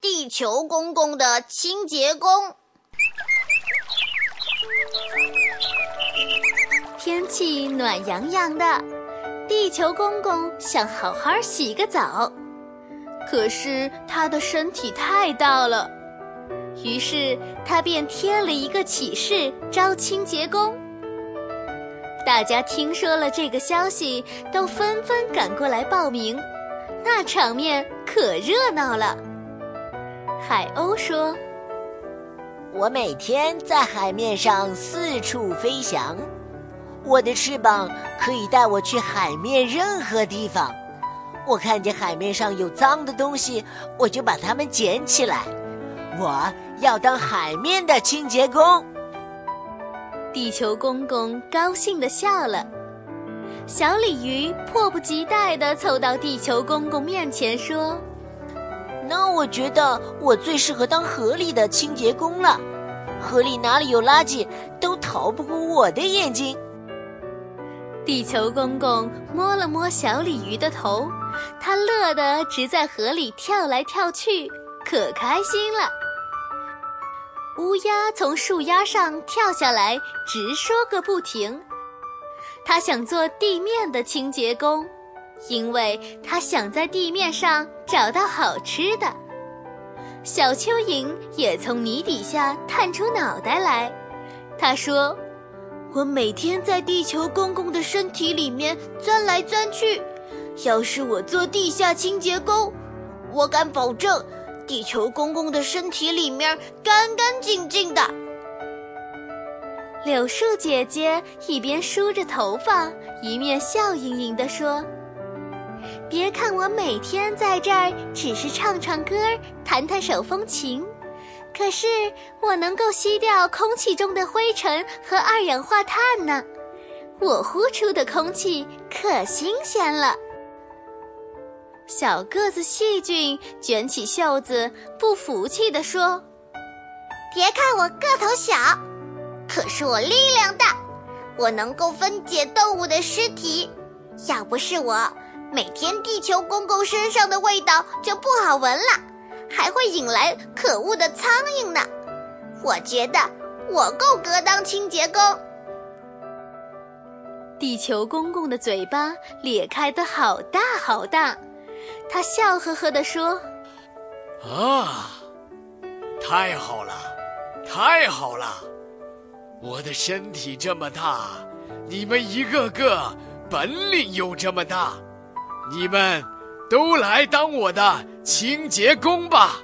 地球公公的清洁工。天气暖洋洋的，地球公公想好好洗个澡，可是他的身体太大了，于是他便贴了一个启事招清洁工。大家听说了这个消息，都纷纷赶过来报名，那场面可热闹了。海鸥说：“我每天在海面上四处飞翔，我的翅膀可以带我去海面任何地方。我看见海面上有脏的东西，我就把它们捡起来。我要当海面的清洁工。”地球公公高兴地笑了，小鲤鱼迫不及待地凑到地球公公面前说：“那我觉得我最适合当河里的清洁工了。河里哪里有垃圾，都逃不过我的眼睛。”地球公公摸了摸小鲤鱼的头，他乐得直在河里跳来跳去，可开心了。乌鸦从树丫上跳下来，直说个不停。他想做地面的清洁工，因为他想在地面上找到好吃的。小蚯蚓也从泥底下探出脑袋来，他说：“我每天在地球公公的身体里面钻来钻去，要是我做地下清洁工，我敢保证。”地球公公的身体里面干干净净的。柳树姐姐一边梳着头发，一面笑盈盈地说：“别看我每天在这儿只是唱唱歌、弹弹手风琴，可是我能够吸掉空气中的灰尘和二氧化碳呢。我呼出的空气可新鲜了。”小个子细菌卷起袖子，不服气地说：“别看我个头小，可是我力量大，我能够分解动物的尸体。要不是我，每天地球公公身上的味道就不好闻了，还会引来可恶的苍蝇呢。我觉得我够格当清洁工。”地球公公的嘴巴咧开的好大好大。他笑呵呵地说：“啊，太好了，太好了！我的身体这么大，你们一个个本领又这么大，你们都来当我的清洁工吧！”